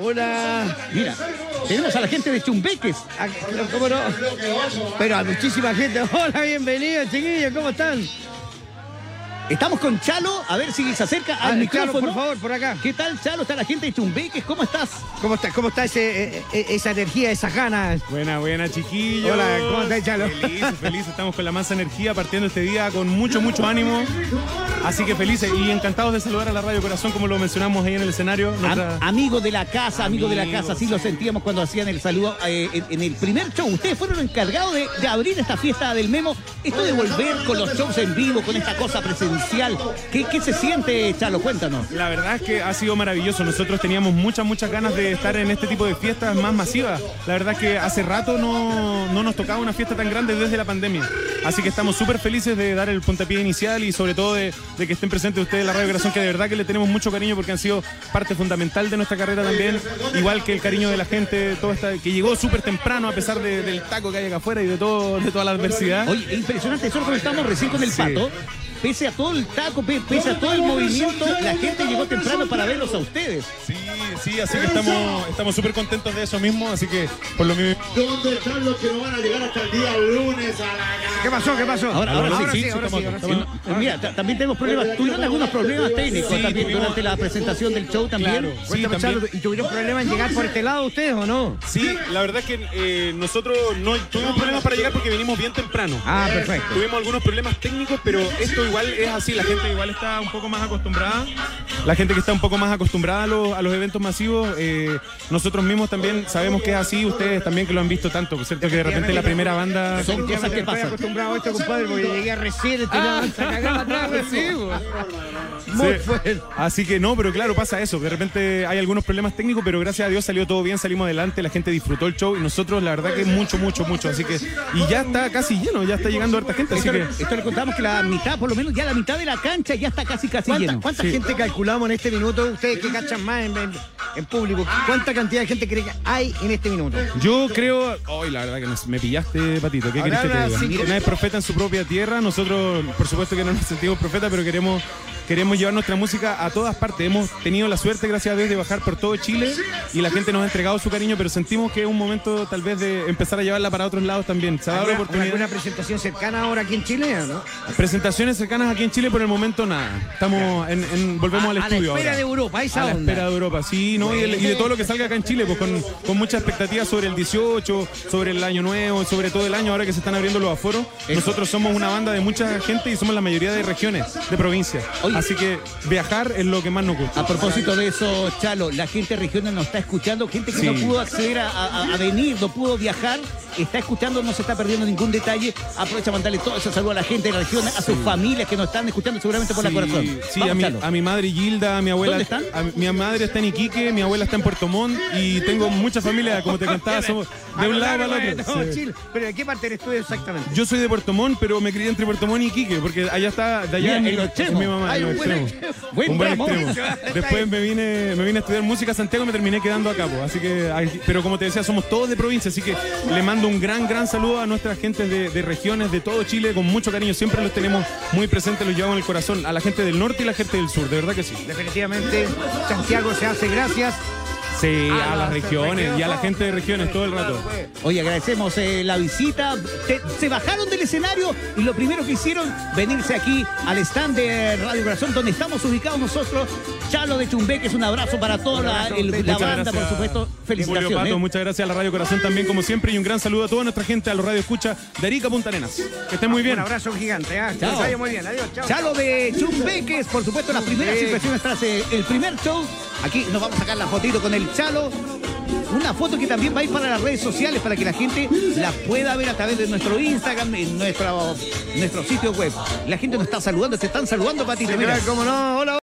Hola. Mira, tenemos a la gente de Chumbeques. Ah, ¿Cómo no? Pero a muchísima gente. Hola, bienvenidos, chiquillos, ¿cómo están? Estamos con Chalo, a ver si se acerca al Ah, micrófono. Chalo, por favor, por acá. ¿Qué tal, Chalo? Está la gente de Chumbeques, ¿cómo estás? ¿Cómo está, cómo está ese, eh, eh, esa energía, esas ganas? Buena, buena, chiquillos. Hola, ¿cómo estás, Chalo? Feliz, feliz. Estamos con la más energía partiendo este día con mucho, mucho ánimo. Así que felices y encantados de saludar a la Radio Corazón, como lo mencionamos ahí en el escenario. Am- Nuestra- amigo de la casa, amigo de la casa, así lo sentíamos cuando hacían el saludo eh, en, en el primer show. Ustedes fueron encargados de, de abrir esta fiesta del Memo. Esto de volver con los shows en vivo, con esta cosa presencial. ¿Qué, qué se siente, Chalo? Cuéntanos. La verdad es que ha sido maravilloso. Nosotros teníamos muchas, muchas ganas de estar en este tipo de fiestas más masivas. La verdad es que hace rato no, no nos tocaba una fiesta tan grande desde la pandemia. Así que estamos súper felices de dar el puntapié inicial y sobre todo de, de que estén presentes ustedes en la Radio Corazón, que de verdad que le tenemos mucho cariño porque han sido parte fundamental de nuestra carrera también. Igual que el cariño de la gente, todo esta, que llegó súper temprano a pesar de- del taco que hay acá afuera y de, todo, de toda la adversidad. Oye, impresionante, eso lo comentamos recién con el Sí. pato. Pese a todo el taco, pe- pese a todo el movimiento, la gente llegó temprano para verlos a ustedes. Sí, sí, así que estamos estamos súper contentos de eso mismo, así que por lo mismo... ¿Dónde están los que no van a llegar hasta el día lunes a la ¿Qué pasó? ¿Qué pasó? Ahora, ahora, ahora sí, sí, ahora sí, ahora sí. Eh, Mira, ta- también tenemos problemas. Tuvieron algunos problemas técnicos Sí, también tuvimos- durante la presentación del show también. Claro. Sí, Cuéntame, también. Chalo, ¿y tuvieron problemas en llegar por este lado ustedes o no? Sí, la verdad es que eh, nosotros no tuvimos problemas para llegar porque venimos bien temprano. Ah, perfecto. Tuvimos algunos problemas técnicos, pero esto igual es así, la gente igual está un poco más acostumbrada. La gente que está un poco más acostumbrada a los, a los eventos masivos, eh, nosotros mismos también sabemos que es así, ustedes también que lo han visto tanto, cierto que de repente la primera banda... Son cosas que Estoy pasan. acostumbrado a esto, compadre, porque llegué recién, atrás. Muy Sí. fuerte. Así que no, pero claro, pasa eso. De repente hay algunos problemas técnicos, pero gracias a Dios salió todo bien, salimos adelante, la gente disfrutó el show y nosotros la verdad que mucho, mucho, mucho. Así que, y ya está casi lleno, ya está llegando harta gente, así Esto, que... esto le contamos que la mitad, por lo menos ya la mitad de la cancha ya está casi casi ¿Cuánta, lleno. cuánta gente calculamos en este minuto? Ustedes que cachan más en, en- en público. ¿Cuánta cantidad de gente cree que hay en este minuto? Yo creo, ay, la verdad que nos- me pillaste, Patito, ¿qué querés que te diga? así. Nadie es profeta en su propia tierra, nosotros por supuesto que no nos sentimos profetas, pero queremos, queremos llevar nuestra música a todas partes. Hemos tenido la suerte, gracias a Dios, de bajar por todo Chile y la gente nos ha entregado su cariño, pero sentimos que es un momento tal vez de empezar a llevarla para otros lados también. Se ha dado la ¿Alguna, oportunidad. alguna presentación cercana ahora aquí en Chile o no? Presentaciones cercanas aquí en Chile, por el momento nada. Estamos en, en- volvemos A- al a la estudio. espera ahora. de Europa, esa A la onda. espera de Europa, sí, ¿no? Y, el- y de todo lo que salga acá en Chile, pues con, con mucha expectativa sobre el 18, sobre el año nuevo, sobre todo el año ahora que se están abriendo los aforos. Nosotros somos una banda de mucha gente y somos la mayoría de regiones, de provincias. Oye. Así que viajar es lo que más nos gusta. A propósito de eso, Chalo, la gente regional nos está escuchando, gente que Sí. no pudo acceder a, a- a venir, no pudo viajar, está escuchando, no se está perdiendo ningún detalle. Aprovecha para mandarle todo ese saludo a la gente de la región, a sus familias que nos están escuchando seguramente por la corazón. Sí, Vamos, a mi, a mi madre Gilda, a mi abuela. ¿Dónde están? a mi madre está en Iquique, mi abuela está en Puerto Montt y tengo mucha familia, como te contaba, somos de un lado para el otro. No. Chile. ¿Pero de qué parte del estudio exactamente? Yo soy de Puerto Montt, pero me crié entre Puerto Montt y Iquique, porque allá está, de allá Mira, es en mi, es extremos. mi mamá, Hay un buen extremo. Buen un buen extremo. Después me vine, me vine a estudiar música a Santiago y me terminé quedando acá, po. así que, pero como te decía, somos todos de provincia, así que le mando un gran, gran saludo a nuestra gente de, de regiones de todo Chile, con mucho cariño, siempre los tenemos muy presentes, los llevamos en el corazón, a la gente del norte y la gente del sur, de verdad que sí. Definitivamente, Santiago se hace gracias. Sí, A a las regiones y a la gente de regiones todo el rato. Oye, agradecemos eh, la visita. Te- se bajaron del escenario y lo primero que hicieron, venirse aquí al stand de Radio Corazón, donde estamos ubicados nosotros. Chalo de Chumbeque, es un abrazo para toda la, el- la Muchas banda, gracias. por supuesto. Julio Felicitaciones. Pato, ¿eh? muchas gracias a la Radio Corazón también, como siempre, y un gran saludo a toda nuestra gente, a los Radio Escucha de Arica Punta Arenas. Que estén muy bien. Un abrazo gigante. ¿ah? Que Chao. les vaya muy bien. Adiós. Chao. Chalo de Chumbeques, por supuesto, las primeras impresiones tras eh, el primer show. Aquí nos vamos a sacar la fotito con el Chalo. Una foto que también va a ir para las redes sociales para que la gente la pueda ver a través de nuestro Instagram, en nuestro, nuestro sitio web. La gente nos está saludando, te están saludando, Patito. Mira. cómo no. Hola.